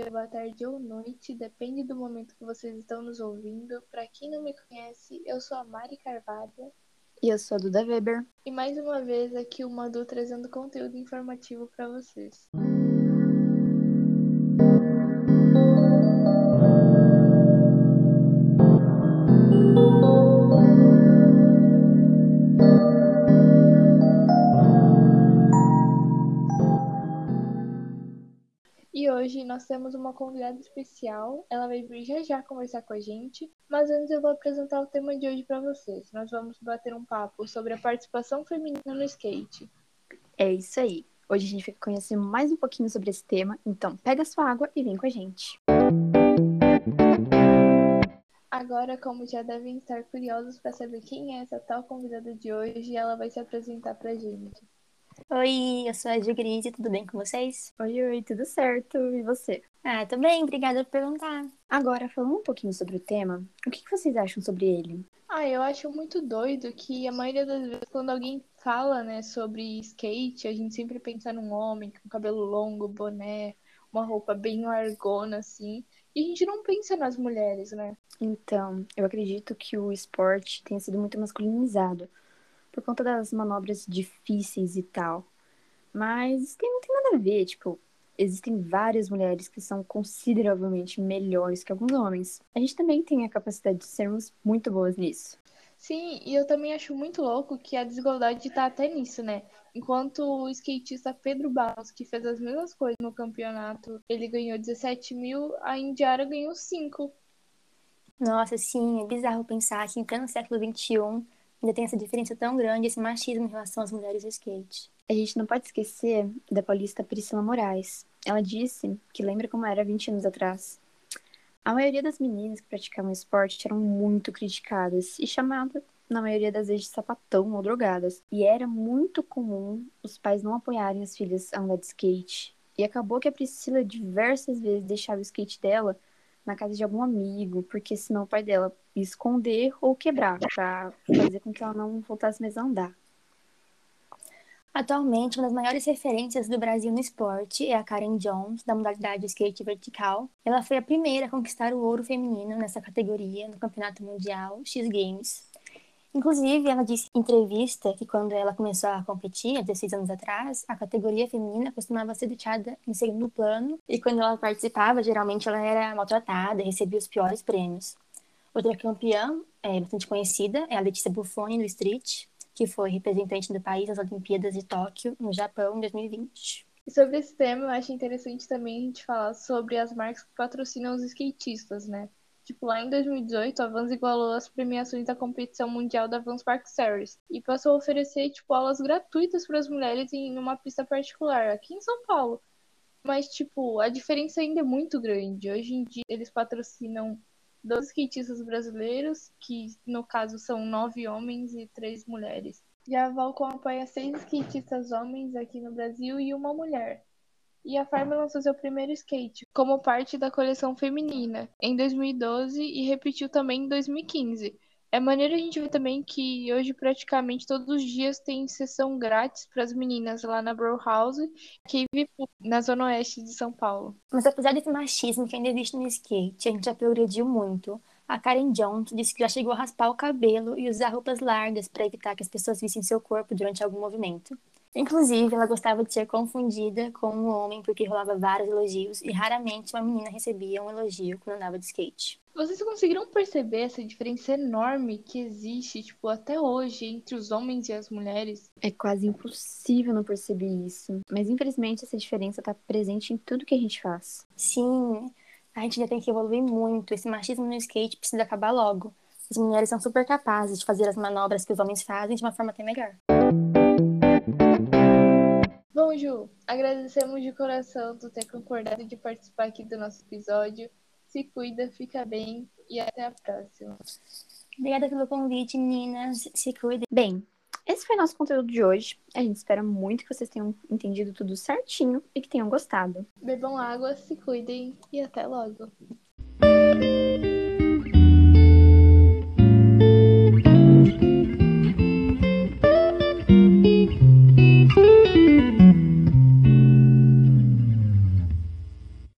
dia, boa tarde ou noite, depende do momento que vocês estão nos ouvindo. Para quem não me conhece, eu sou a Mari Carvalho. E eu sou a Duda Weber. E mais uma vez aqui o Madu trazendo conteúdo informativo para vocês. Hoje nós temos uma convidada especial. Ela vai vir já já conversar com a gente. Mas antes eu vou apresentar o tema de hoje para vocês. Nós vamos bater um papo sobre a participação feminina no skate. É isso aí. Hoje a gente vai conhecer mais um pouquinho sobre esse tema. Então, pega sua água e vem com a gente. Agora, como já devem estar curiosos para saber quem é essa tal convidada de hoje, ela vai se apresentar para a gente. Oi, eu sou a Grise, tudo bem com vocês? Oi, oi, tudo certo. E você? Ah, tô bem, obrigada por perguntar. Agora, falando um pouquinho sobre o tema, o que vocês acham sobre ele? Ah, eu acho muito doido que a maioria das vezes quando alguém fala, né, sobre skate, a gente sempre pensa num homem com cabelo longo, boné, uma roupa bem largona, assim. E a gente não pensa nas mulheres, né? Então, eu acredito que o esporte tenha sido muito masculinizado por conta das manobras difíceis e tal. Mas tem, não tem nada a ver, tipo, existem várias mulheres que são consideravelmente melhores que alguns homens. A gente também tem a capacidade de sermos muito boas nisso. Sim, e eu também acho muito louco que a desigualdade está até nisso, né? Enquanto o skatista Pedro Barros, que fez as mesmas coisas no campeonato, ele ganhou 17 mil, a Indiara ganhou 5. Nossa, sim, é bizarro pensar que em pleno século XXI ainda tem essa diferença tão grande, esse machismo em relação às mulheres do skate. A gente não pode esquecer da paulista Priscila Moraes. Ela disse que lembra como era 20 anos atrás. A maioria das meninas que praticavam esporte eram muito criticadas e chamadas, na maioria das vezes, de sapatão ou drogadas. E era muito comum os pais não apoiarem as filhas a andar de skate. E acabou que a Priscila diversas vezes deixava o skate dela na casa de algum amigo, porque senão o pai dela ia esconder ou quebrar, para fazer com que ela não voltasse mais a andar. Atualmente, uma das maiores referências do Brasil no esporte é a Karen Jones, da modalidade skate vertical. Ela foi a primeira a conquistar o ouro feminino nessa categoria no Campeonato Mundial X Games. Inclusive, ela disse em entrevista que quando ela começou a competir, há 16 anos atrás, a categoria feminina costumava ser deixada em segundo plano e quando ela participava, geralmente ela era maltratada e recebia os piores prêmios. Outra campeã, é, bastante conhecida, é a Letícia Buffoni, do Street, que foi representante do país nas Olimpíadas de Tóquio, no Japão, em 2020. E sobre esse tema, eu acho interessante também a gente falar sobre as marcas que patrocinam os skatistas, né? Tipo, lá em 2018, a Vans igualou as premiações da competição mundial da Vans Park Series e passou a oferecer, tipo, aulas gratuitas para as mulheres em uma pista particular, aqui em São Paulo. Mas, tipo, a diferença ainda é muito grande. Hoje em dia, eles patrocinam dois skatistas brasileiros, que no caso são nove homens e três mulheres. E a Valcom apoia seis skatistas homens aqui no Brasil e uma mulher e a Farm lançou seu primeiro skate como parte da coleção feminina em 2012 e repetiu também em 2015. É maneiro a gente ver também que hoje praticamente todos os dias tem sessão grátis para as meninas lá na Bro House, que vive na zona oeste de São Paulo. Mas apesar desse machismo que ainda existe no skate, a gente já progrediu muito. A Karen Jones disse que já chegou a raspar o cabelo e usar roupas largas para evitar que as pessoas vissem seu corpo durante algum movimento. Inclusive, ela gostava de ser confundida com um homem porque rolava vários elogios e raramente uma menina recebia um elogio quando andava de skate. Vocês conseguiram perceber essa diferença enorme que existe, tipo, até hoje entre os homens e as mulheres? É quase impossível não perceber isso. Mas infelizmente essa diferença está presente em tudo que a gente faz. Sim, a gente ainda tem que evoluir muito. Esse machismo no skate precisa acabar logo. As mulheres são super capazes de fazer as manobras que os homens fazem de uma forma até melhor. Bom, Ju, agradecemos de coração tu ter concordado de participar aqui do nosso episódio. Se cuida, fica bem e até a próxima. Obrigada pelo convite, meninas. Se cuidem. Bem, esse foi nosso conteúdo de hoje. A gente espera muito que vocês tenham entendido tudo certinho e que tenham gostado. Bebam água, se cuidem e até logo.